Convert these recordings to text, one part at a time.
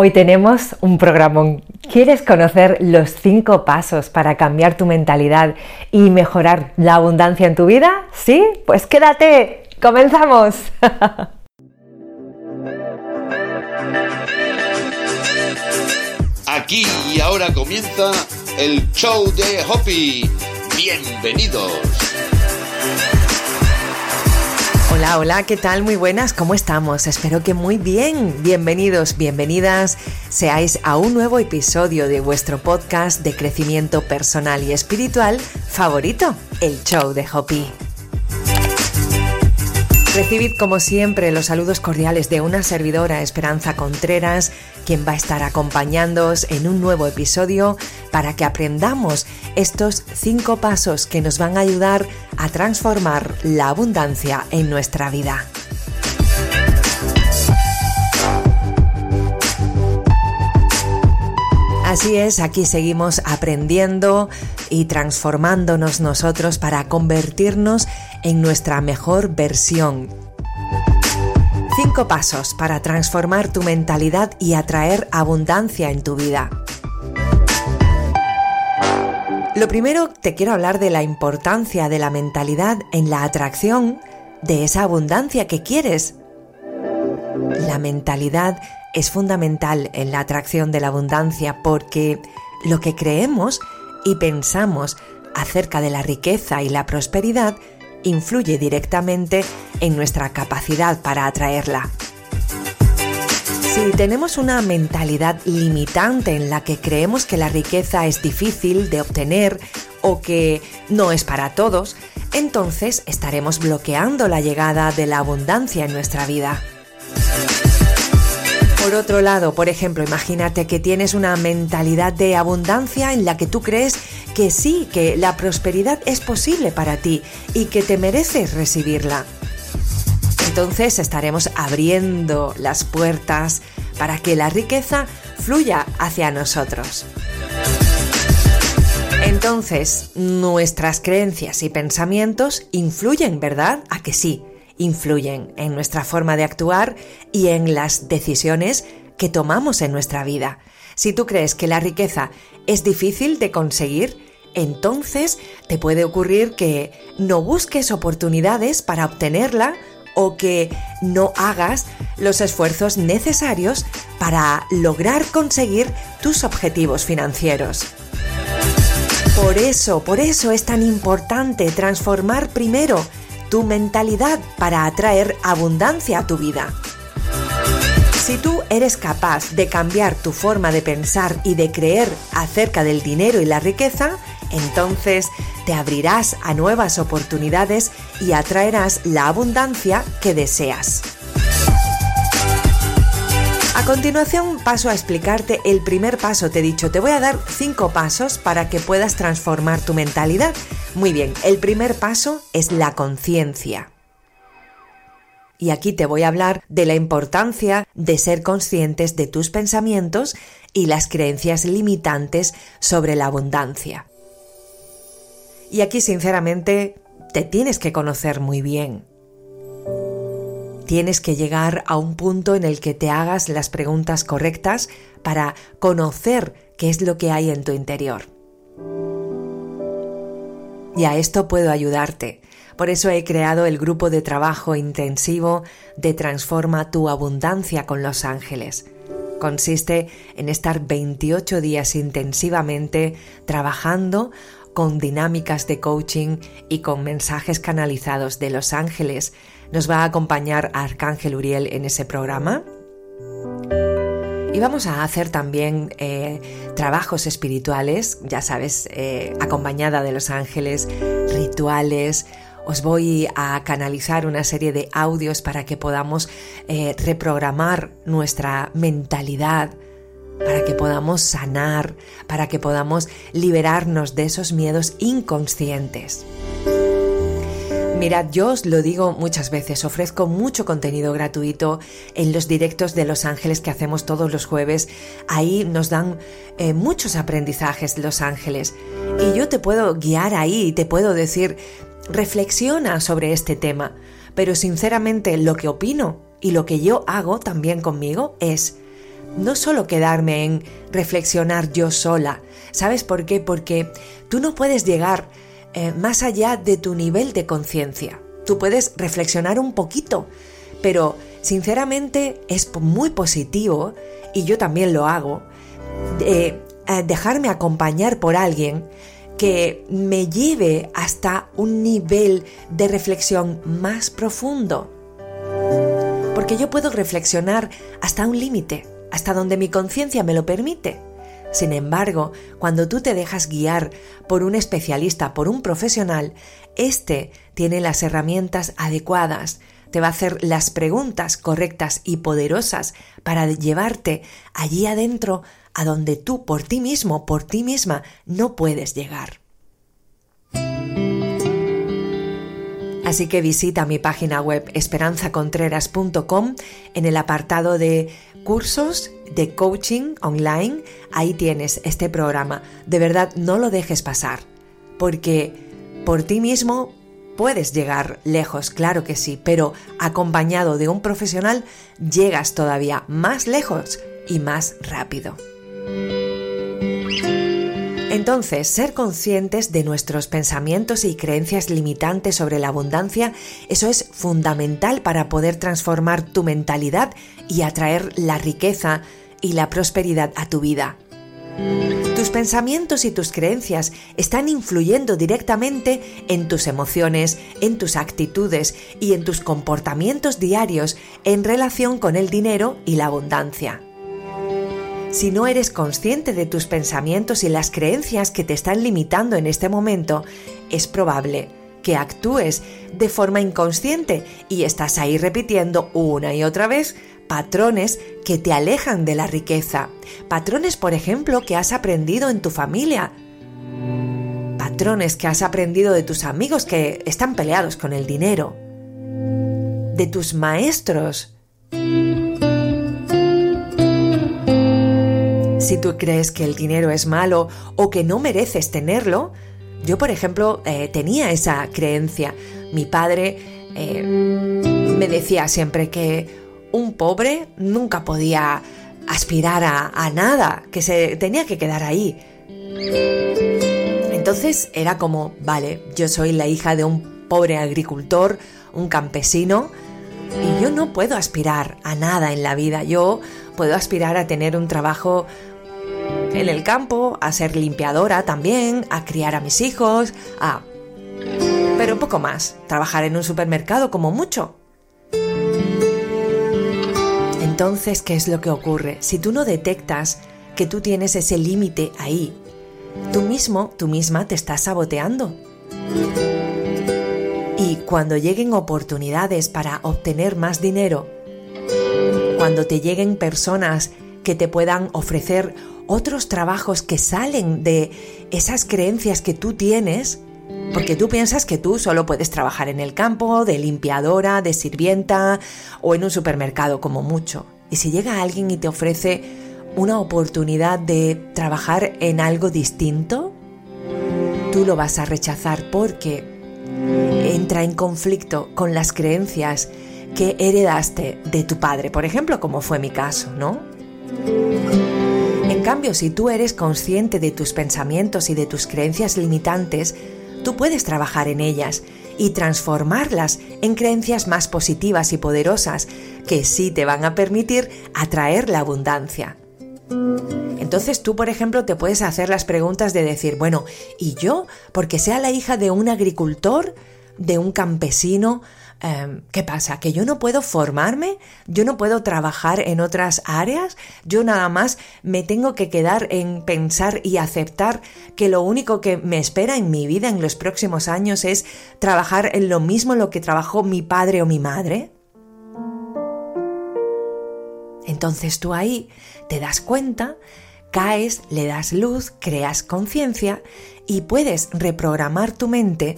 Hoy tenemos un programón. ¿Quieres conocer los cinco pasos para cambiar tu mentalidad y mejorar la abundancia en tu vida? ¿Sí? Pues quédate. ¡Comenzamos! Aquí y ahora comienza el show de Hoppy. Bienvenidos. Hola, hola, ¿qué tal? Muy buenas, ¿cómo estamos? Espero que muy bien. Bienvenidos, bienvenidas seáis a un nuevo episodio de vuestro podcast de crecimiento personal y espiritual favorito, el show de Hopi. Recibid como siempre los saludos cordiales de una servidora Esperanza Contreras, quien va a estar acompañándoos en un nuevo episodio para que aprendamos estos cinco pasos que nos van a ayudar a transformar la abundancia en nuestra vida. Así es, aquí seguimos aprendiendo y transformándonos nosotros para convertirnos en nuestra mejor versión. Cinco pasos para transformar tu mentalidad y atraer abundancia en tu vida. Lo primero, te quiero hablar de la importancia de la mentalidad en la atracción de esa abundancia que quieres. La mentalidad es fundamental en la atracción de la abundancia porque lo que creemos y pensamos acerca de la riqueza y la prosperidad influye directamente en nuestra capacidad para atraerla. Si tenemos una mentalidad limitante en la que creemos que la riqueza es difícil de obtener o que no es para todos, entonces estaremos bloqueando la llegada de la abundancia en nuestra vida. Por otro lado, por ejemplo, imagínate que tienes una mentalidad de abundancia en la que tú crees que sí, que la prosperidad es posible para ti y que te mereces recibirla. Entonces estaremos abriendo las puertas para que la riqueza fluya hacia nosotros. Entonces, nuestras creencias y pensamientos influyen, ¿verdad? A que sí influyen en nuestra forma de actuar y en las decisiones que tomamos en nuestra vida. Si tú crees que la riqueza es difícil de conseguir, entonces te puede ocurrir que no busques oportunidades para obtenerla o que no hagas los esfuerzos necesarios para lograr conseguir tus objetivos financieros. Por eso, por eso es tan importante transformar primero tu mentalidad para atraer abundancia a tu vida. Si tú eres capaz de cambiar tu forma de pensar y de creer acerca del dinero y la riqueza, entonces te abrirás a nuevas oportunidades y atraerás la abundancia que deseas. A continuación paso a explicarte el primer paso. Te he dicho, te voy a dar cinco pasos para que puedas transformar tu mentalidad. Muy bien, el primer paso es la conciencia. Y aquí te voy a hablar de la importancia de ser conscientes de tus pensamientos y las creencias limitantes sobre la abundancia. Y aquí sinceramente te tienes que conocer muy bien. Tienes que llegar a un punto en el que te hagas las preguntas correctas para conocer qué es lo que hay en tu interior. Y a esto puedo ayudarte. Por eso he creado el grupo de trabajo intensivo de Transforma tu abundancia con los ángeles. Consiste en estar 28 días intensivamente trabajando con dinámicas de coaching y con mensajes canalizados de los ángeles nos va a acompañar Arcángel Uriel en ese programa. Y vamos a hacer también eh, trabajos espirituales, ya sabes, eh, acompañada de los ángeles, rituales. Os voy a canalizar una serie de audios para que podamos eh, reprogramar nuestra mentalidad, para que podamos sanar, para que podamos liberarnos de esos miedos inconscientes. Mirad, yo os lo digo muchas veces, ofrezco mucho contenido gratuito en los directos de Los Ángeles que hacemos todos los jueves. Ahí nos dan eh, muchos aprendizajes Los Ángeles. Y yo te puedo guiar ahí te puedo decir, reflexiona sobre este tema. Pero sinceramente lo que opino y lo que yo hago también conmigo es, no solo quedarme en reflexionar yo sola. ¿Sabes por qué? Porque tú no puedes llegar eh, más allá de tu nivel de conciencia. Tú puedes reflexionar un poquito, pero sinceramente es muy positivo, y yo también lo hago, eh, dejarme acompañar por alguien que me lleve hasta un nivel de reflexión más profundo. Porque yo puedo reflexionar hasta un límite, hasta donde mi conciencia me lo permite. Sin embargo, cuando tú te dejas guiar por un especialista, por un profesional, éste tiene las herramientas adecuadas, te va a hacer las preguntas correctas y poderosas para llevarte allí adentro a donde tú por ti mismo, por ti misma, no puedes llegar. Así que visita mi página web esperanzacontreras.com en el apartado de cursos de coaching online. Ahí tienes este programa. De verdad, no lo dejes pasar, porque por ti mismo puedes llegar lejos, claro que sí, pero acompañado de un profesional llegas todavía más lejos y más rápido. Entonces, ser conscientes de nuestros pensamientos y creencias limitantes sobre la abundancia, eso es fundamental para poder transformar tu mentalidad y atraer la riqueza y la prosperidad a tu vida. Tus pensamientos y tus creencias están influyendo directamente en tus emociones, en tus actitudes y en tus comportamientos diarios en relación con el dinero y la abundancia. Si no eres consciente de tus pensamientos y las creencias que te están limitando en este momento, es probable que actúes de forma inconsciente y estás ahí repitiendo una y otra vez patrones que te alejan de la riqueza. Patrones, por ejemplo, que has aprendido en tu familia. Patrones que has aprendido de tus amigos que están peleados con el dinero. De tus maestros Si tú crees que el dinero es malo o que no mereces tenerlo, yo por ejemplo eh, tenía esa creencia. Mi padre eh, me decía siempre que un pobre nunca podía aspirar a, a nada, que se tenía que quedar ahí. Entonces era como, vale, yo soy la hija de un pobre agricultor, un campesino, y yo no puedo aspirar a nada en la vida. Yo puedo aspirar a tener un trabajo en el campo, a ser limpiadora también, a criar a mis hijos, a... Pero poco más, trabajar en un supermercado como mucho. Entonces, ¿qué es lo que ocurre? Si tú no detectas que tú tienes ese límite ahí, tú mismo, tú misma te estás saboteando. Y cuando lleguen oportunidades para obtener más dinero, cuando te lleguen personas que te puedan ofrecer otros trabajos que salen de esas creencias que tú tienes, porque tú piensas que tú solo puedes trabajar en el campo, de limpiadora, de sirvienta o en un supermercado como mucho. Y si llega alguien y te ofrece una oportunidad de trabajar en algo distinto, tú lo vas a rechazar porque entra en conflicto con las creencias que heredaste de tu padre, por ejemplo, como fue mi caso, ¿no? Cambio, si tú eres consciente de tus pensamientos y de tus creencias limitantes, tú puedes trabajar en ellas y transformarlas en creencias más positivas y poderosas que sí te van a permitir atraer la abundancia. Entonces tú, por ejemplo, te puedes hacer las preguntas de decir, bueno, ¿y yo? Porque sea la hija de un agricultor, de un campesino, Em, ¿qué pasa? ¿Que yo no puedo formarme? ¿Yo no puedo trabajar en otras áreas? ¿Yo nada más me tengo que quedar en pensar y aceptar que lo único que me espera en mi vida en los próximos años es trabajar en lo mismo en lo que trabajó mi padre o mi madre? Entonces tú ahí te das cuenta, caes, le das luz, creas conciencia y puedes reprogramar tu mente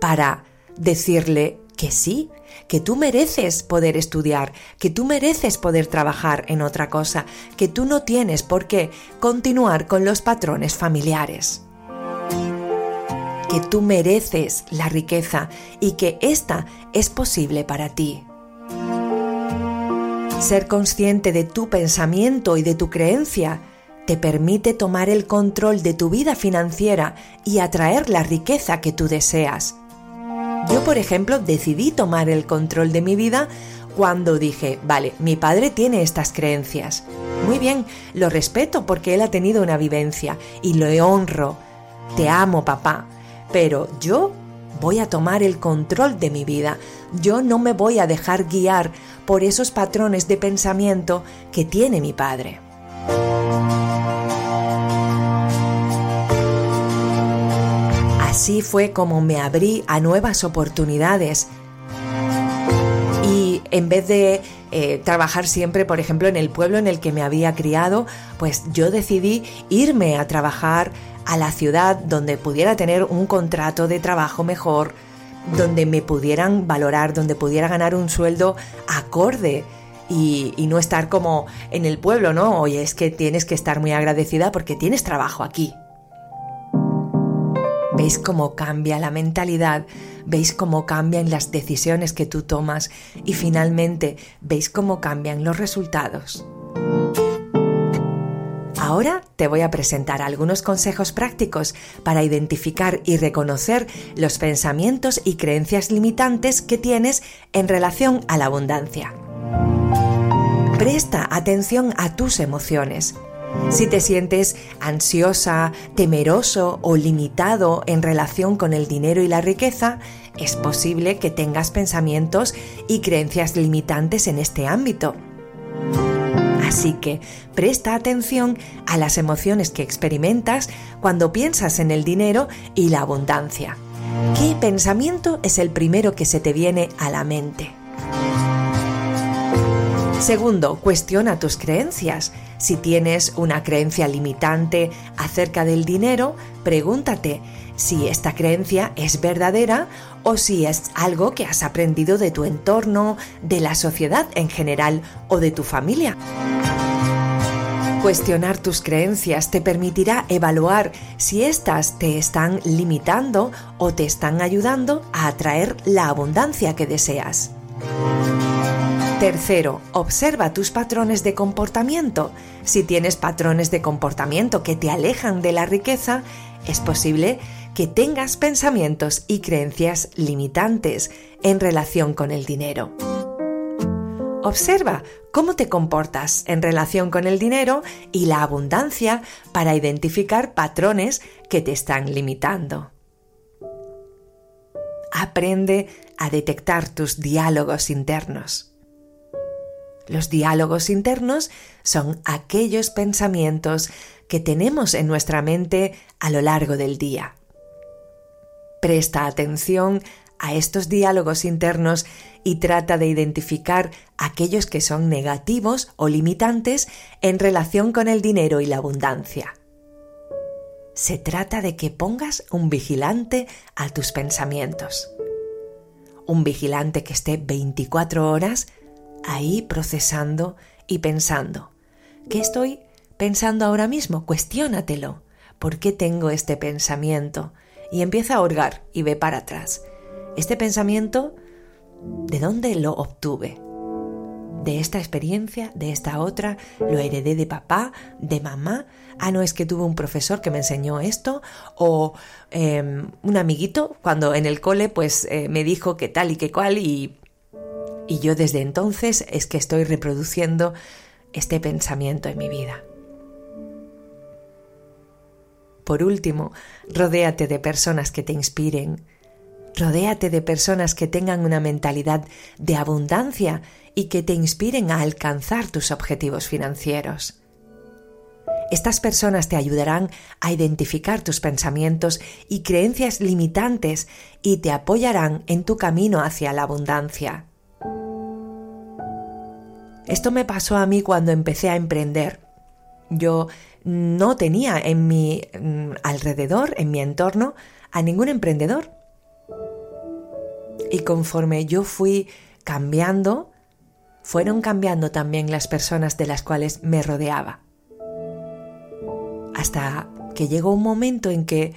para decirle que sí, que tú mereces poder estudiar, que tú mereces poder trabajar en otra cosa, que tú no tienes por qué continuar con los patrones familiares. Que tú mereces la riqueza y que esta es posible para ti. Ser consciente de tu pensamiento y de tu creencia te permite tomar el control de tu vida financiera y atraer la riqueza que tú deseas. Yo, por ejemplo, decidí tomar el control de mi vida cuando dije, vale, mi padre tiene estas creencias. Muy bien, lo respeto porque él ha tenido una vivencia y lo honro. Te amo, papá. Pero yo voy a tomar el control de mi vida. Yo no me voy a dejar guiar por esos patrones de pensamiento que tiene mi padre. Así fue como me abrí a nuevas oportunidades. Y en vez de eh, trabajar siempre, por ejemplo, en el pueblo en el que me había criado, pues yo decidí irme a trabajar a la ciudad donde pudiera tener un contrato de trabajo mejor, donde me pudieran valorar, donde pudiera ganar un sueldo acorde. Y, y, no estar como en el pueblo, ¿no? Oye, es que tienes que estar muy agradecida porque tienes trabajo aquí. ¿Veis cómo cambia la mentalidad? ¿Veis cómo cambian las decisiones que tú tomas? Y finalmente, ¿veis cómo cambian los resultados? Ahora te voy a presentar algunos consejos prácticos para identificar y reconocer los pensamientos y creencias limitantes que tienes en relación a la abundancia. Presta atención a tus emociones. Si te sientes ansiosa, temeroso o limitado en relación con el dinero y la riqueza, es posible que tengas pensamientos y creencias limitantes en este ámbito. Así que presta atención a las emociones que experimentas cuando piensas en el dinero y la abundancia. ¿Qué pensamiento es el primero que se te viene a la mente? Segundo, cuestiona tus creencias. Si tienes una creencia limitante acerca del dinero, pregúntate si esta creencia es verdadera o si es algo que has aprendido de tu entorno, de la sociedad en general o de tu familia. Cuestionar tus creencias te permitirá evaluar si éstas te están limitando o te están ayudando a atraer la abundancia que deseas. Tercero, observa tus patrones de comportamiento. Si tienes patrones de comportamiento que te alejan de la riqueza, es posible que tengas pensamientos y creencias limitantes en relación con el dinero. Observa cómo te comportas en relación con el dinero y la abundancia para identificar patrones que te están limitando. Aprende a detectar tus diálogos internos. Los diálogos internos son aquellos pensamientos que tenemos en nuestra mente a lo largo del día. Presta atención a estos diálogos internos y trata de identificar aquellos que son negativos o limitantes en relación con el dinero y la abundancia. Se trata de que pongas un vigilante a tus pensamientos. Un vigilante que esté 24 horas ahí procesando y pensando. ¿Qué estoy pensando ahora mismo? Cuestiónatelo. ¿Por qué tengo este pensamiento? Y empieza a hurgar y ve para atrás. Este pensamiento, ¿de dónde lo obtuve? de esta experiencia, de esta otra, lo heredé de papá, de mamá, ah, no es que tuve un profesor que me enseñó esto, o em, un amiguito cuando en el cole pues eh, me dijo que tal y que cual y y yo desde entonces es que estoy reproduciendo este pensamiento en mi vida. Por último, rodéate de personas que te inspiren. Rodéate de personas que tengan una mentalidad de abundancia y que te inspiren a alcanzar tus objetivos financieros. Estas personas te ayudarán a identificar tus pensamientos y creencias limitantes y te apoyarán en tu camino hacia la abundancia. Esto me pasó a mí cuando empecé a emprender. Yo no tenía en mi mm, alrededor, en mi entorno, a ningún emprendedor. Y conforme yo fui cambiando, fueron cambiando también las personas de las cuales me rodeaba. Hasta que llegó un momento en que,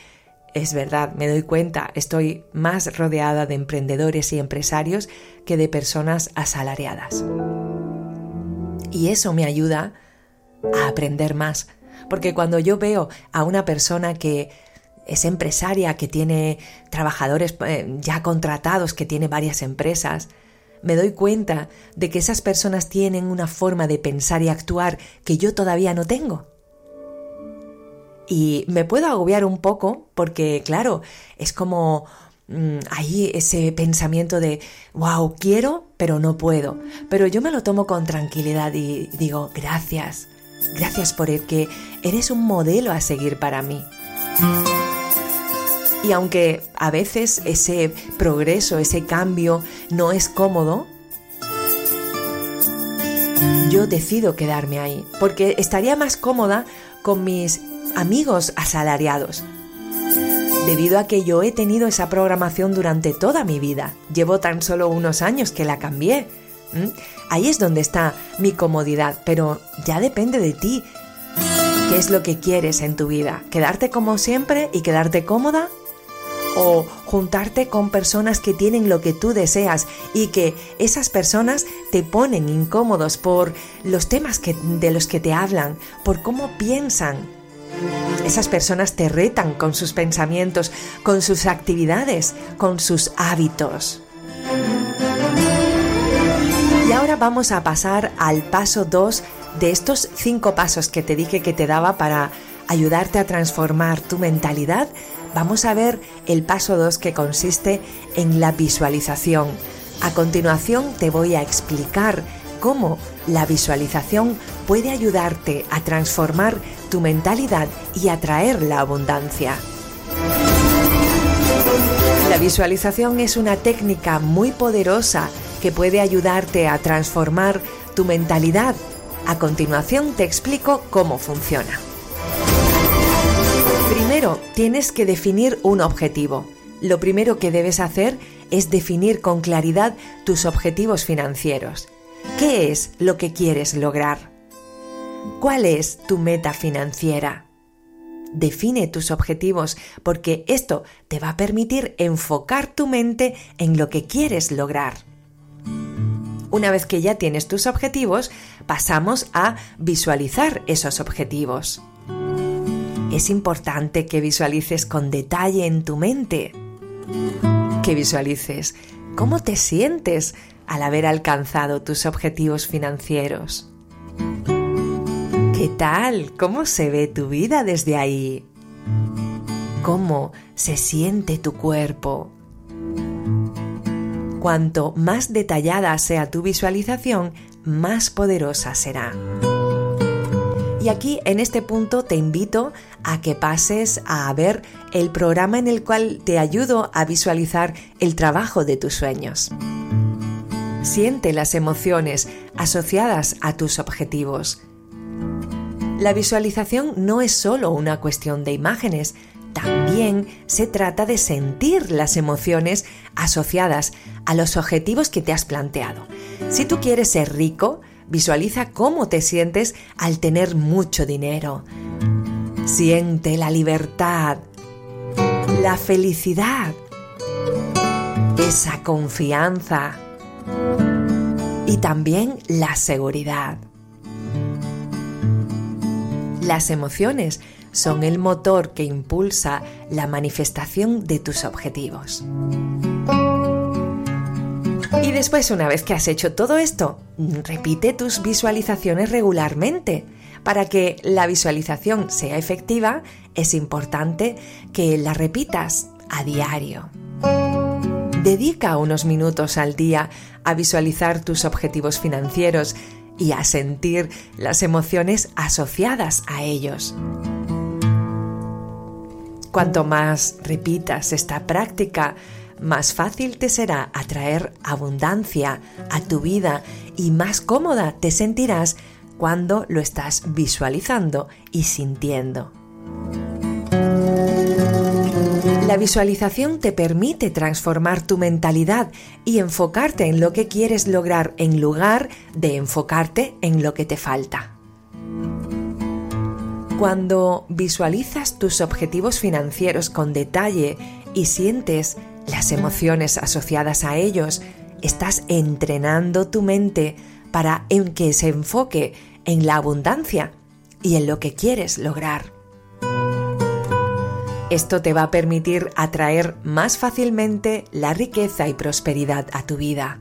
es verdad, me doy cuenta, estoy más rodeada de emprendedores y empresarios que de personas asalariadas. Y eso me ayuda a aprender más. Porque cuando yo veo a una persona que es empresaria, que tiene trabajadores eh, ya contratados, que tiene varias empresas, me doy cuenta de que esas personas tienen una forma de pensar y actuar que yo todavía no tengo. Y me puedo agobiar un poco porque, claro, es como mm, ahí ese pensamiento de, wow, quiero, pero no puedo. Pero yo me lo tomo con tranquilidad y digo, gracias, gracias por el que eres un modelo a seguir para mí. Y aunque a veces ese progreso, ese cambio no es cómodo, yo decido quedarme ahí, porque estaría más cómoda con mis amigos asalariados. Debido a que yo he tenido esa programación durante toda mi vida, llevo tan solo unos años que la cambié. Ahí es donde está mi comodidad, pero ya depende de ti. ¿Qué es lo que quieres en tu vida? ¿Quedarte como siempre y quedarte cómoda? o juntarte con personas que tienen lo que tú deseas y que esas personas te ponen incómodos por los temas de los que te hablan, por cómo piensan. Esas personas te retan con sus pensamientos, con sus actividades, con sus hábitos. Y ahora vamos a pasar al paso 2 de estos cinco pasos que te dije que te daba para ayudarte a transformar tu mentalidad vamos a ver el paso 2 que consiste en la visualización. A continuación te voy a explicar cómo la visualización puede ayudarte a transformar tu mentalidad y atraer la abundancia. La visualización es una técnica muy poderosa que puede ayudarte a transformar tu mentalidad. A continuación te explico cómo funciona. Primero, tienes que definir un objetivo. Lo primero que debes hacer es definir con claridad tus objetivos financieros. ¿Qué es lo que quieres lograr? ¿Cuál es tu meta financiera? Define tus objetivos porque esto te va a permitir enfocar tu mente en lo que quieres lograr. Una vez que ya tienes tus objetivos, pasamos a visualizar esos objetivos es importante que visualices con detalle en tu mente. Que visualices cómo te sientes al haber alcanzado tus objetivos financieros. ¿Qué tal? ¿Cómo se ve tu vida desde ahí? ¿Cómo se siente tu cuerpo? Cuanto más detallada sea tu visualización, más poderosa será. Y aquí en este punto te invito a que pases a ver el programa en el cual te ayudo a visualizar el trabajo de tus sueños. Siente las emociones asociadas a tus objetivos. La visualización no es solo una cuestión de imágenes, también se trata de sentir las emociones asociadas a los objetivos que te has planteado. Si tú quieres ser rico, Visualiza cómo te sientes al tener mucho dinero. Siente la libertad, la felicidad, esa confianza y también la seguridad. Las emociones son el motor que impulsa la manifestación de tus objetivos. Y después, una vez que has hecho todo esto, repite tus visualizaciones regularmente. Para que la visualización sea efectiva, es importante que la repitas a diario. Dedica unos minutos al día a visualizar tus objetivos financieros y a sentir las emociones asociadas a ellos. Cuanto más repitas esta práctica, más fácil te será atraer abundancia a tu vida y más cómoda te sentirás cuando lo estás visualizando y sintiendo. La visualización te permite transformar tu mentalidad y enfocarte en lo que quieres lograr en lugar de enfocarte en lo que te falta. Cuando visualizas tus objetivos financieros con detalle y sientes las emociones asociadas a ellos, estás entrenando tu mente para en que se enfoque en la abundancia y en lo que quieres lograr. Esto te va a permitir atraer más fácilmente la riqueza y prosperidad a tu vida.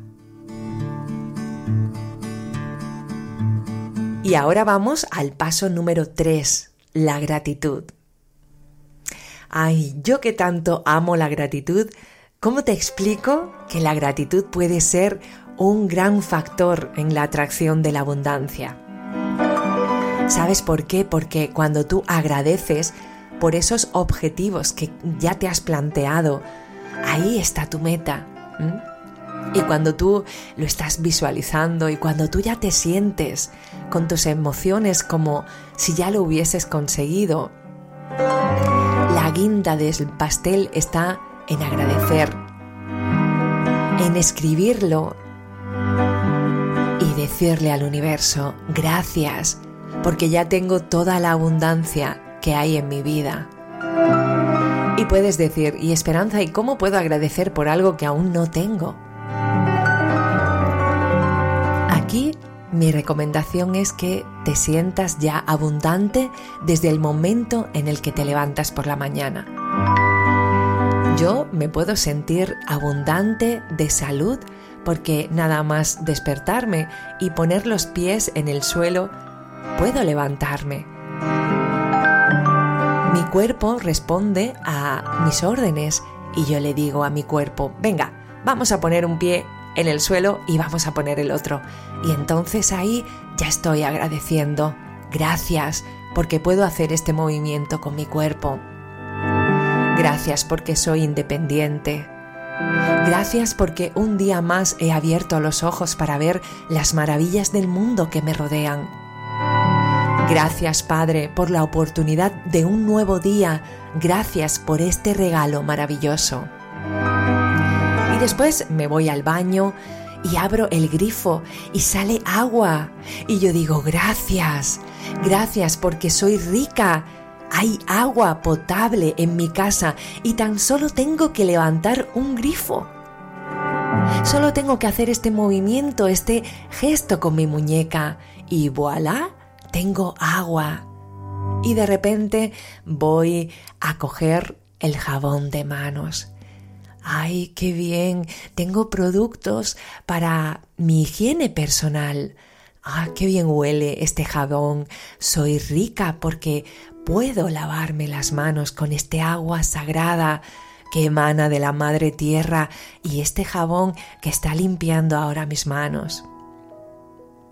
Y ahora vamos al paso número 3, la gratitud. Ay, yo que tanto amo la gratitud, ¿cómo te explico que la gratitud puede ser un gran factor en la atracción de la abundancia? ¿Sabes por qué? Porque cuando tú agradeces por esos objetivos que ya te has planteado, ahí está tu meta. Y cuando tú lo estás visualizando y cuando tú ya te sientes con tus emociones como si ya lo hubieses conseguido, la guinda del pastel está en agradecer, en escribirlo y decirle al universo, gracias, porque ya tengo toda la abundancia que hay en mi vida. Y puedes decir, y Esperanza, ¿y cómo puedo agradecer por algo que aún no tengo? Aquí mi recomendación es que te sientas ya abundante desde el momento en el que te levantas por la mañana. Yo me puedo sentir abundante de salud porque nada más despertarme y poner los pies en el suelo, puedo levantarme. Mi cuerpo responde a mis órdenes y yo le digo a mi cuerpo, venga, vamos a poner un pie en el suelo y vamos a poner el otro. Y entonces ahí ya estoy agradeciendo. Gracias porque puedo hacer este movimiento con mi cuerpo. Gracias porque soy independiente. Gracias porque un día más he abierto los ojos para ver las maravillas del mundo que me rodean. Gracias Padre por la oportunidad de un nuevo día. Gracias por este regalo maravilloso. Y después me voy al baño y abro el grifo y sale agua. Y yo digo, gracias, gracias porque soy rica. Hay agua potable en mi casa y tan solo tengo que levantar un grifo. Solo tengo que hacer este movimiento, este gesto con mi muñeca y voilà, tengo agua. Y de repente voy a coger el jabón de manos ¡Ay, qué bien! Tengo productos para mi higiene personal. ¡Ah, qué bien huele este jabón! Soy rica porque puedo lavarme las manos con este agua sagrada que emana de la madre tierra y este jabón que está limpiando ahora mis manos.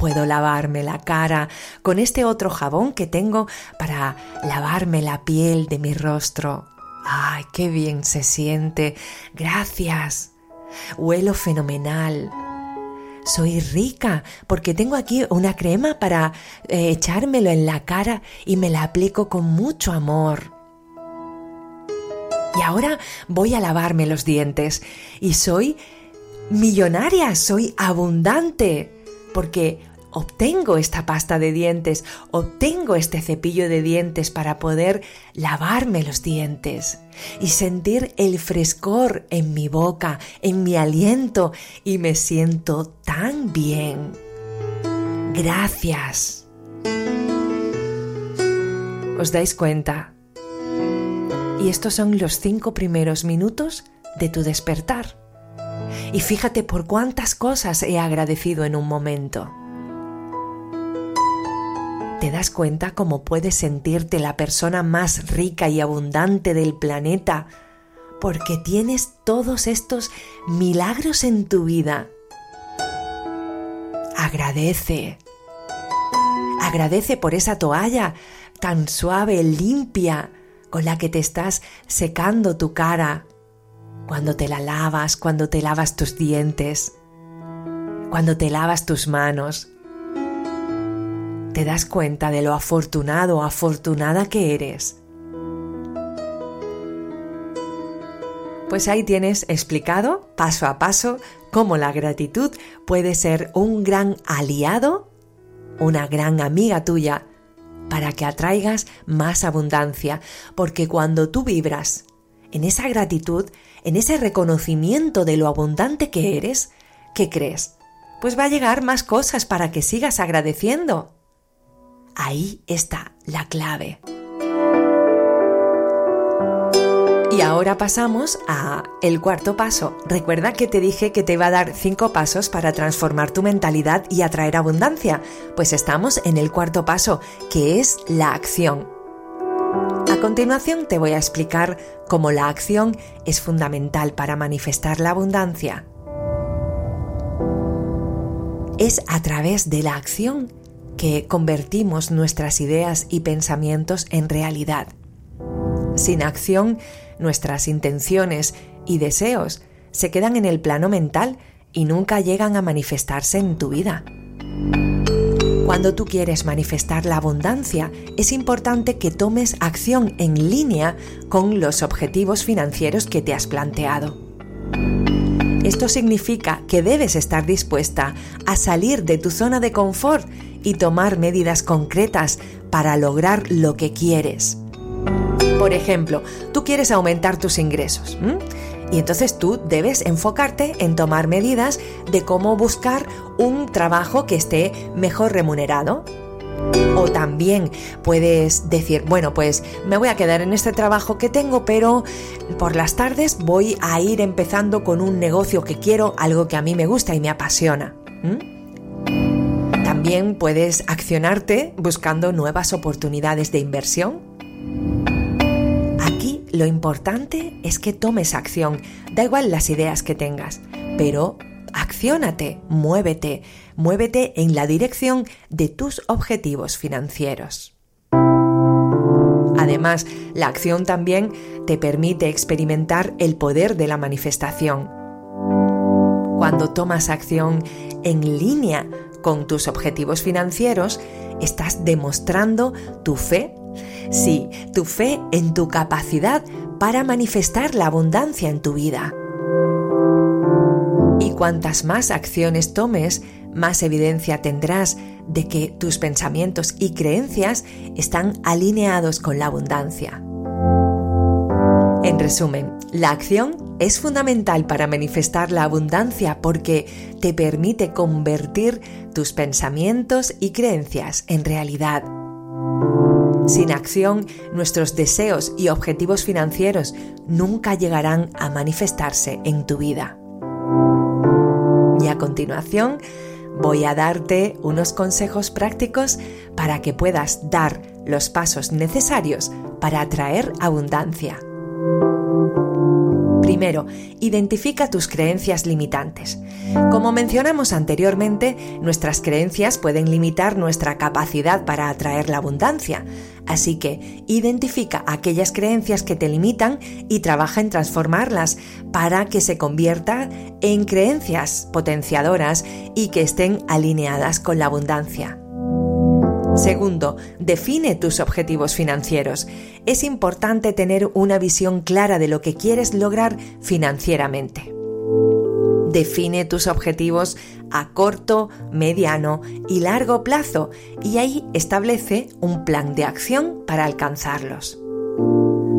Puedo lavarme la cara con este otro jabón que tengo para lavarme la piel de mi rostro. ¡Ay, qué bien se siente! Gracias. Huelo fenomenal. Soy rica porque tengo aquí una crema para eh, echármelo en la cara y me la aplico con mucho amor. Y ahora voy a lavarme los dientes y soy millonaria, soy abundante porque obtengo esta pasta de dientes, obtengo este cepillo de dientes para poder lavarme los dientes y sentir el frescor en mi boca, en mi aliento y me siento tan bien. Gracias. ¿Os dais cuenta? Y estos son los cinco primeros minutos de tu despertar. Y fíjate por cuántas cosas he agradecido en un momento te das cuenta cómo puedes sentirte la persona más rica y abundante del planeta porque tienes todos estos milagros en tu vida. Agradece. Agradece por esa toalla tan suave, limpia, con la que te estás secando tu cara, cuando te la lavas, cuando te lavas tus dientes, cuando te lavas tus manos te das cuenta de lo afortunado o afortunada que eres. Pues ahí tienes explicado paso a paso cómo la gratitud puede ser un gran aliado, una gran amiga tuya, para que atraigas más abundancia, porque cuando tú vibras en esa gratitud, en ese reconocimiento de lo abundante que eres, ¿qué crees? pues va a llegar más cosas para que sigas agradeciendo. Ahí está la clave. Y ahora pasamos a el cuarto paso. Recuerda que te dije que te iba a dar cinco pasos para transformar tu mentalidad y atraer abundancia. Pues estamos en el cuarto paso, que es la acción. A continuación te voy a explicar cómo la acción es fundamental para manifestar la abundancia. Es a través de la acción que convertimos nuestras ideas y pensamientos en realidad. Sin acción, nuestras intenciones y deseos se quedan en el plano mental y nunca llegan a manifestarse en tu vida. Cuando tú quieres manifestar la abundancia, es importante que tomes acción en línea con los objetivos financieros que te has planteado. Esto significa que debes estar dispuesta a salir de tu zona de confort y tomar medidas concretas para lograr lo que quieres. Por ejemplo, tú quieres aumentar tus ingresos. Y entonces tú debes enfocarte en tomar medidas de cómo buscar un trabajo que esté mejor remunerado. O también puedes decir, bueno, pues me voy a quedar en este trabajo que tengo, pero por las tardes voy a ir empezando con un negocio que quiero, algo que a mí me gusta y me apasiona. También puedes accionarte buscando nuevas oportunidades de inversión lo importante es que tomes acción, da igual las ideas que tengas, pero acciónate, muévete, muévete en la dirección de tus objetivos financieros. Además, la acción también te permite experimentar el poder de la manifestación. Cuando tomas acción en línea con tus objetivos financieros, estás demostrando tu fe Sí, tu fe en tu capacidad para manifestar la abundancia en tu vida. Y cuantas más acciones tomes, más evidencia tendrás de que tus pensamientos y creencias están alineados con la abundancia. En resumen, la acción es fundamental para manifestar la abundancia porque te permite convertir tus pensamientos y creencias en realidad. Sin acción, nuestros deseos y objetivos financieros nunca llegarán a manifestarse en tu vida. Y a continuación, voy a darte unos consejos prácticos para que puedas dar los pasos necesarios para atraer abundancia. Primero, identifica tus creencias limitantes. Como mencionamos anteriormente, nuestras creencias pueden limitar nuestra capacidad para atraer la abundancia. Así que identifica aquellas creencias que te limitan y trabaja en transformarlas para que se conviertan en creencias potenciadoras y que estén alineadas con la abundancia. Segundo, define tus objetivos financieros. Es importante tener una visión clara de lo que quieres lograr financieramente. Define tus objetivos a corto, mediano y largo plazo y ahí establece un plan de acción para alcanzarlos.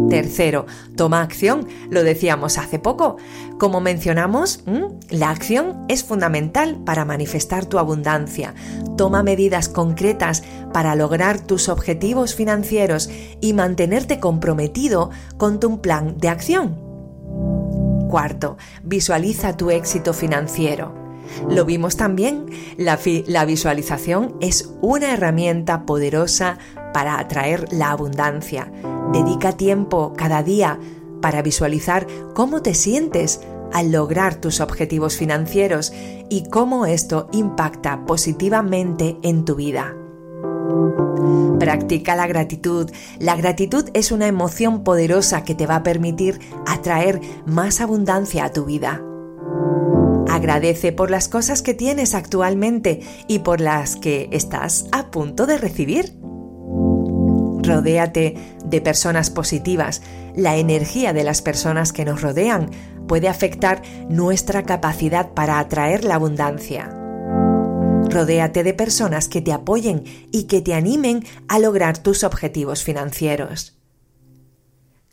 Tercero, toma acción, lo decíamos hace poco. Como mencionamos, la acción es fundamental para manifestar tu abundancia. Toma medidas concretas para lograr tus objetivos financieros y mantenerte comprometido con tu plan de acción. Cuarto, visualiza tu éxito financiero. Lo vimos también, la, la, visualización es una herramienta poderosa para atraer la abundancia. Dedica tiempo cada día para visualizar cómo te sientes al lograr tus objetivos financieros y cómo esto impacta positivamente en tu vida. Practica la gratitud. La gratitud es una emoción poderosa que te va a permitir atraer más abundancia a tu vida. Agradece por las cosas que tienes actualmente y por las que estás a punto de recibir. Rodéate de personas positivas. La energía de las personas que nos rodean puede afectar nuestra capacidad para atraer la abundancia. Rodéate de personas que te apoyen y que te animen a lograr tus objetivos financieros.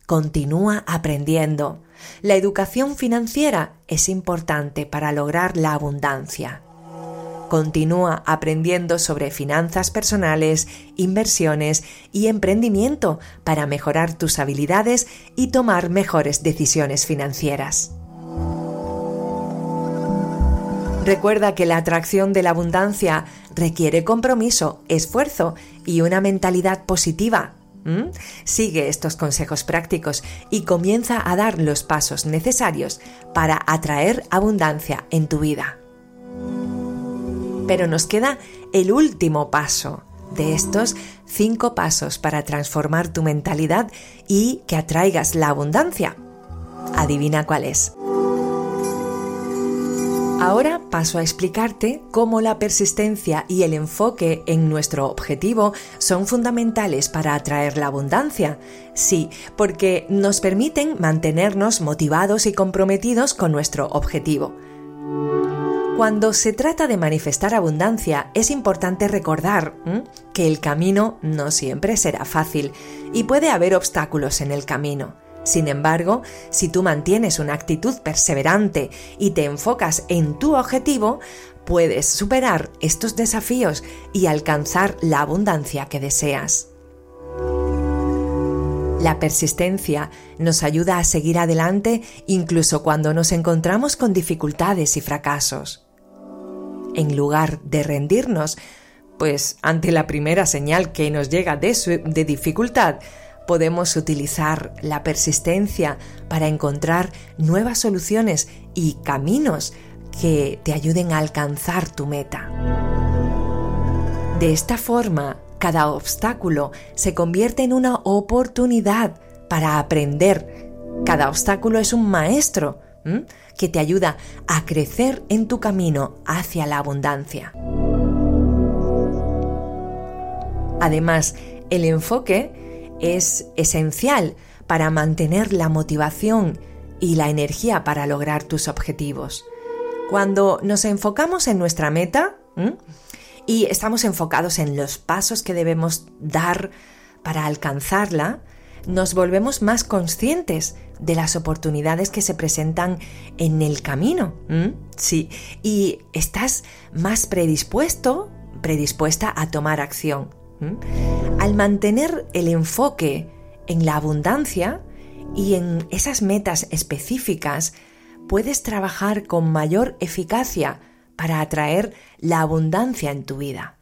Continúa aprendiendo. La educación financiera es importante para lograr la abundancia. Continúa aprendiendo sobre finanzas personales, inversiones y emprendimiento para mejorar tus habilidades y tomar mejores decisiones financieras. Recuerda que la atracción de la abundancia requiere compromiso, esfuerzo y una mentalidad positiva. Sigue estos consejos prácticos y comienza a dar los pasos necesarios para atraer abundancia en tu vida. Pero nos queda el último paso de estos cinco pasos para transformar tu mentalidad y que atraigas la abundancia. Adivina cuál es. Ahora paso a explicarte cómo la persistencia y el enfoque en nuestro objetivo son fundamentales para atraer la abundancia. Sí, porque nos permiten mantenernos motivados y comprometidos con nuestro objetivo. Cuando se trata de manifestar abundancia, es importante recordar que el camino no siempre será fácil y puede haber obstáculos en el camino. Sin embargo, si tú mantienes una actitud perseverante y te enfocas en tu objetivo, puedes superar estos desafíos y alcanzar la abundancia que deseas. La persistencia nos ayuda a seguir adelante incluso cuando nos encontramos con dificultades y fracasos. En lugar de rendirnos, pues ante la primera señal que nos llega de, dificultad, podemos utilizar la persistencia para encontrar nuevas soluciones y caminos que te ayuden a alcanzar tu meta. De esta forma, cada obstáculo se convierte en una oportunidad para aprender. Cada obstáculo es un maestro que te ayuda a crecer en tu camino hacia la abundancia. Además, el enfoque es esencial para mantener la motivación y la energía para lograr tus objetivos. Cuando nos enfocamos en nuestra meta y estamos enfocados en los pasos que debemos dar para alcanzarla, nos volvemos más conscientes de las oportunidades que se presentan en el camino. Sí, y estás más predispuesto, predispuesta a tomar acción. Al mantener el enfoque en la abundancia y en esas metas específicas, puedes trabajar con mayor eficacia para atraer la abundancia en tu vida.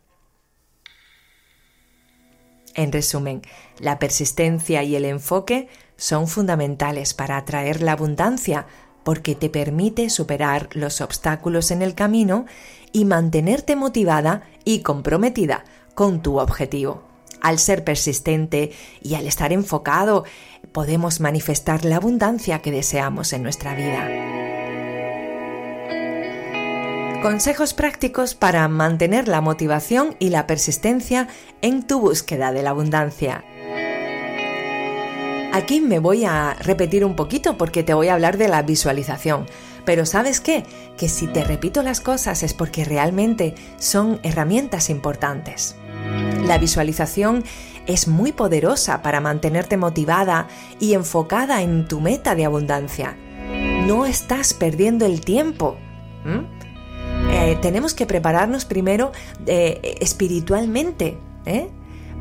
En resumen, la persistencia y el enfoque son fundamentales para atraer la abundancia porque te permite superar los obstáculos en el camino y mantenerte motivada y comprometida con tu objetivo. Al ser persistente y al estar enfocado, podemos manifestar la abundancia que deseamos en nuestra vida. Consejos prácticos para mantener la motivación y la persistencia en tu búsqueda de la abundancia. Aquí me voy a repetir un poquito porque te voy a hablar de la visualización. Pero ¿sabes qué? Que si te repito las cosas es porque realmente son herramientas importantes. La visualización es muy poderosa para mantenerte motivada y enfocada en tu meta de abundancia. No estás perdiendo el tiempo. Eh, tenemos que prepararnos primero eh, espiritualmente ¿eh?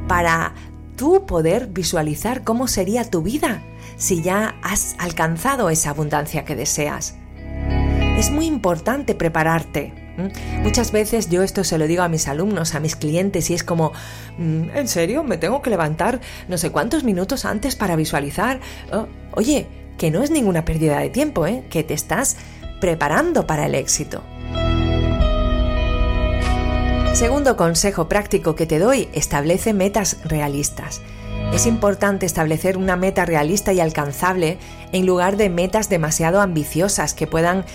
para tú poder visualizar cómo sería tu vida si ya has alcanzado esa abundancia que deseas. Es muy importante prepararte Muchas veces yo esto se lo digo a mis alumnos, a mis clientes, y es como, mm, ¿en serio? ¿Me tengo que levantar no sé cuántos minutos antes para visualizar? Oh, oye, que no es ninguna pérdida de tiempo, ¿eh? que te estás preparando para el éxito. Segundo consejo práctico que te doy, establece metas realistas. Es importante establecer una meta realista y alcanzable en lugar de metas demasiado ambiciosas que puedan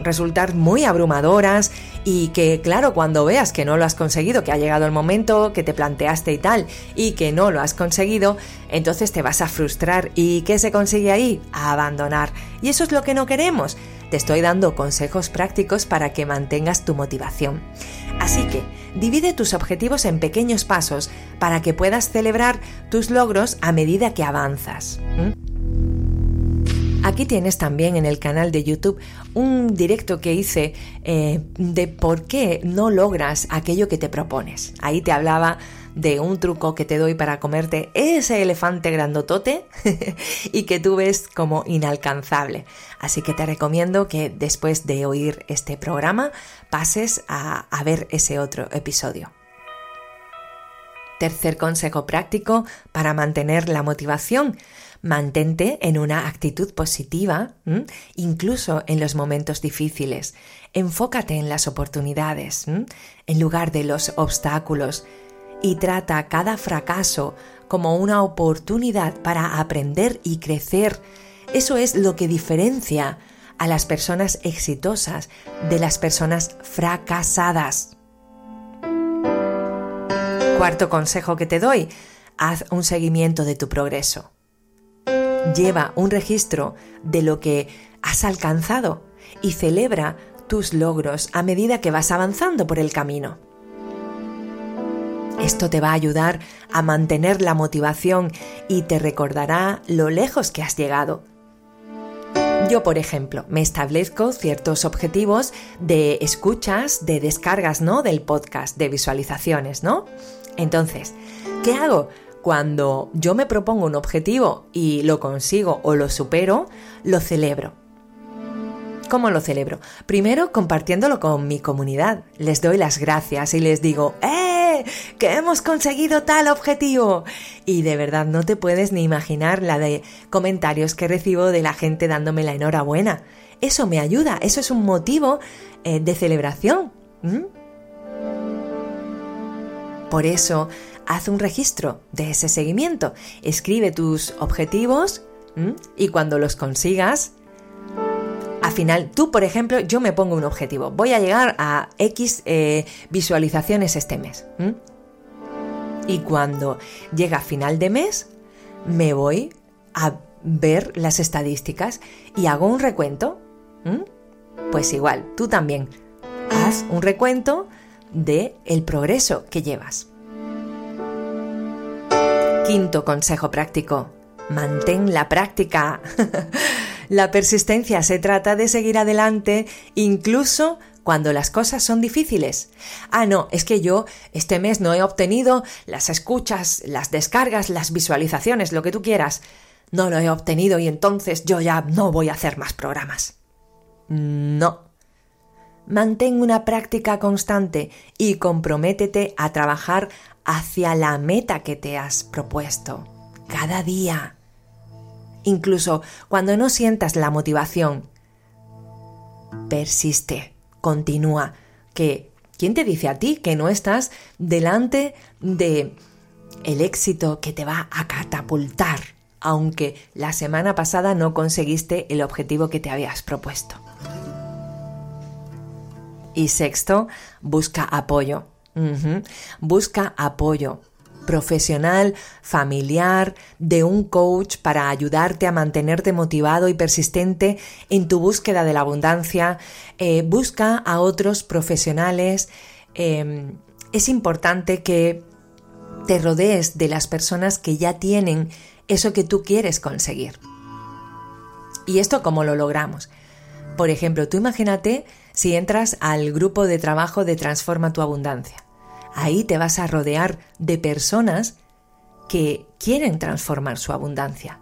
resultar muy abrumadoras y que, claro, cuando veas que no lo has conseguido, que ha llegado el momento que te planteaste y tal, y que no lo has conseguido, entonces te vas a frustrar. ¿Y qué se consigue ahí? A abandonar. Y eso es lo que no queremos. Te estoy dando consejos prácticos para que mantengas tu motivación. Así que divide tus objetivos en pequeños pasos para que puedas celebrar tus logros a medida que avanzas. Aquí tienes también en el canal de YouTube un directo que hice eh, de por qué no logras aquello que te propones. Ahí te hablaba de un truco que te doy para comerte ese elefante grandotote y que tú ves como inalcanzable. Así que te recomiendo que después de oír este programa pases a, a ver ese otro episodio. Tercer consejo práctico para mantener la motivación. Mantente en una actitud positiva, incluso en los momentos difíciles. Enfócate en las oportunidades, en lugar de los obstáculos y trata cada fracaso como una oportunidad para aprender y crecer. Eso es lo que diferencia a las personas exitosas de las personas fracasadas. Cuarto consejo que te doy, haz un seguimiento de tu progreso. Lleva un registro de lo que has alcanzado y celebra tus logros a medida que vas avanzando por el camino. Esto te va a ayudar a mantener la motivación y te recordará lo lejos que has llegado. Yo, por ejemplo, me establezco ciertos objetivos de escuchas, de descargas, ¿no? Del podcast, de visualizaciones, ¿no? Entonces, ¿qué hago? Cuando yo me propongo un objetivo y lo consigo o lo supero, lo celebro. ¿Cómo lo celebro? Primero compartiéndolo con mi comunidad. Les doy las gracias y les digo, ¡eh! Que hemos conseguido tal objetivo. Y de verdad no te puedes ni imaginar la de comentarios que recibo de la gente dándome la enhorabuena. Eso me ayuda, eso es un motivo eh, de celebración. Por eso, haz un registro de ese seguimiento. Escribe tus objetivos y cuando los consigas, al final, tú, por ejemplo, yo me pongo un objetivo. Voy a llegar a X eh, visualizaciones este mes. Y cuando llega final de mes, me voy a ver las estadísticas y hago un recuento. Pues igual, tú también haz un recuento de el progreso que llevas. Quinto consejo práctico. Mantén la práctica. La persistencia se trata de seguir adelante incluso cuando las cosas son difíciles. Ah, no, es que yo este mes no he obtenido las escuchas, las descargas, las visualizaciones, lo que tú quieras. No lo he obtenido y entonces yo ya no voy a hacer más programas. No. Mantén una práctica constante y comprométete a trabajar hacia la meta que te has propuesto. Cada día incluso cuando no sientas la motivación. Persiste, continúa, que ¿quién te dice a ti que no estás delante de el éxito que te va a catapultar, aunque la semana pasada no conseguiste el objetivo que te habías propuesto? Y sexto, busca apoyo. Busca apoyo profesional, familiar, de un coach para ayudarte a mantenerte motivado y persistente en tu búsqueda de la abundancia. Eh, busca a otros profesionales. Em, es importante que te rodees de las personas que ya tienen eso que tú quieres conseguir. ¿Y esto cómo lo logramos? Por ejemplo, tú imagínate si entras al grupo de trabajo de Transforma tu Abundancia. Ahí te vas a rodear de personas que quieren transformar su abundancia.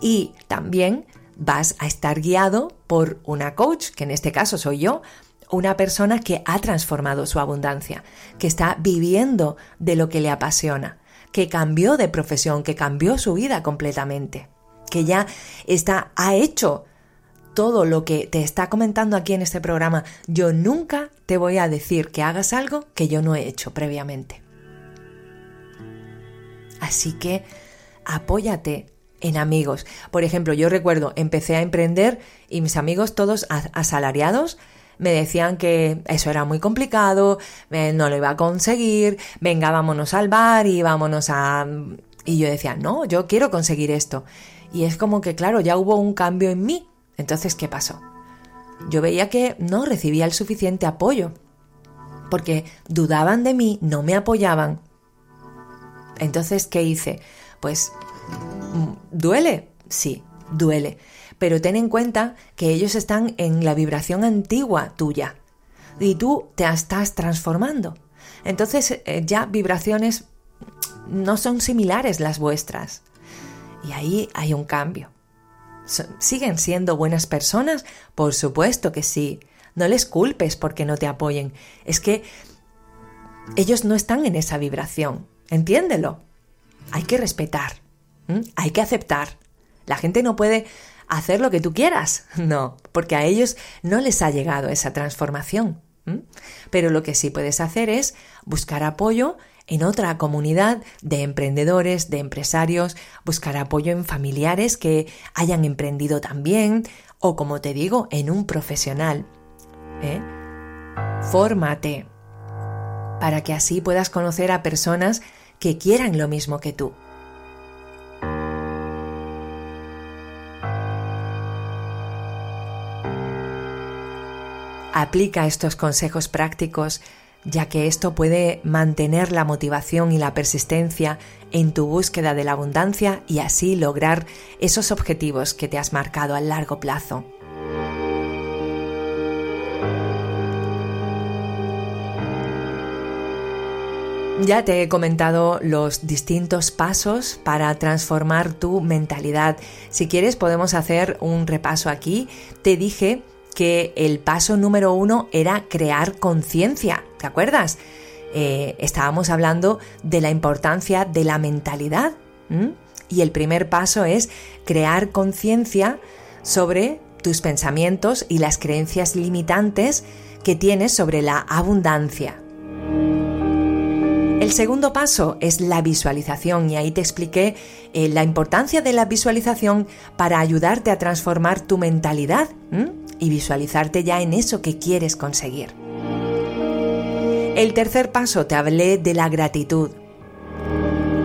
Y también vas a estar guiado por una coach, que en este caso soy yo, una persona que ha transformado su abundancia, que está viviendo de lo que le apasiona, que cambió de profesión, que cambió su vida completamente, que ya está, ha hecho todo lo que te está comentando aquí en este programa, yo nunca te voy a decir que hagas algo que yo no he hecho previamente. Así que apóyate en amigos. Por ejemplo, yo recuerdo, empecé a emprender y mis amigos todos asalariados me decían que eso era muy complicado, eh, no lo iba a conseguir, venga, vámonos al bar y vámonos a... Y yo decía, no, yo quiero conseguir esto. Y es como que, claro, ya hubo un cambio en mí entonces, ¿qué pasó? Yo veía que no recibía el suficiente apoyo, porque dudaban de mí, no me apoyaban. Entonces, ¿qué hice? Pues, mm, ¿duele? Sí, duele. pero ten en cuenta que ellos están en la vibración antigua tuya y tú te estás transformando. Entonces eh, ya vibraciones no son similares las vuestras. Y ahí hay un cambio. ¿Siguen siendo buenas personas? Por supuesto que sí. No les culpes porque no te apoyen. Es que ellos no están en esa vibración. Entiéndelo. Hay que respetar. Hay que aceptar. La gente no puede hacer lo que tú quieras. No, porque a ellos no les ha llegado esa transformación. Pero lo que sí puedes hacer es buscar apoyo en otra comunidad de emprendedores, de empresarios, buscar apoyo en familiares que hayan emprendido también o, como te digo, en un profesional. ¿eh? Fórmate para que así puedas conocer a personas que quieran lo mismo que tú. Aplica estos consejos prácticos ya que esto puede mantener la motivación y la persistencia en tu búsqueda de la abundancia y así lograr esos objetivos que te has marcado a largo plazo. Ya te he comentado los distintos pasos para transformar tu mentalidad. Si quieres podemos hacer un repaso aquí. Te dije que el paso número uno era crear conciencia, ¿te acuerdas? Eh, estábamos hablando de la importancia de la mentalidad y el primer paso es crear conciencia sobre tus pensamientos y las creencias limitantes que tienes sobre la abundancia. El segundo paso es la visualización y ahí te expliqué eh, la importancia de la visualización para ayudarte a transformar tu mentalidad y visualizarte ya en eso que quieres conseguir. El tercer paso te hablé de la gratitud.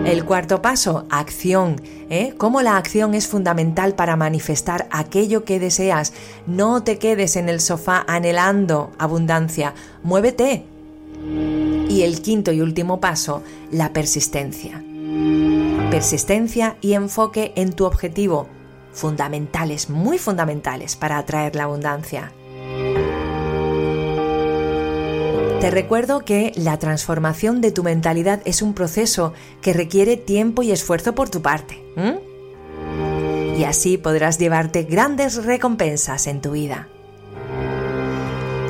El cuarto paso, acción. ¿eh? Cómo la acción es fundamental para manifestar aquello que deseas. No te quedes en el sofá anhelando abundancia. Muévete. Y el quinto y último paso, la persistencia. Persistencia y enfoque en tu objetivo fundamentales, muy fundamentales para atraer la abundancia. Te recuerdo que la transformación de tu mentalidad es un proceso que requiere tiempo y esfuerzo por tu parte. Y así podrás llevarte grandes recompensas en tu vida.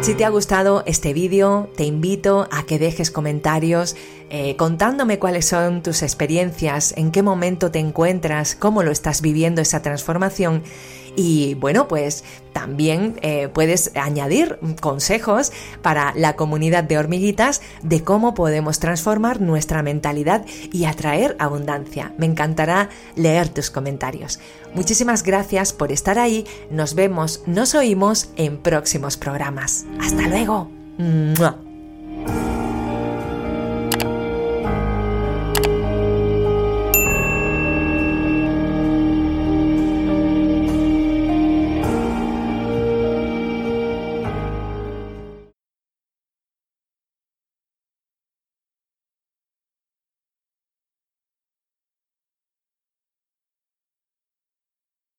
Si te ha gustado este vídeo, te invito a que dejes comentarios eh, contándome cuáles son tus experiencias, en qué momento te encuentras, cómo lo estás viviendo esa transformación y bueno, pues también eh, puedes añadir consejos para la comunidad de hormiguitas de cómo podemos transformar nuestra mentalidad y atraer abundancia. Me encantará leer tus comentarios. Muchísimas gracias por estar ahí. Nos vemos, nos oímos en próximos programas. Hasta luego.